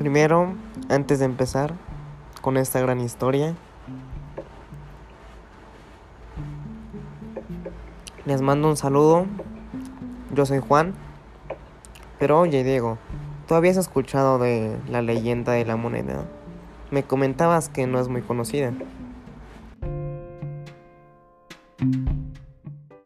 Primero, antes de empezar con esta gran historia, les mando un saludo. Yo soy Juan. Pero oye, Diego, ¿tú habías escuchado de la leyenda de la moneda? Me comentabas que no es muy conocida.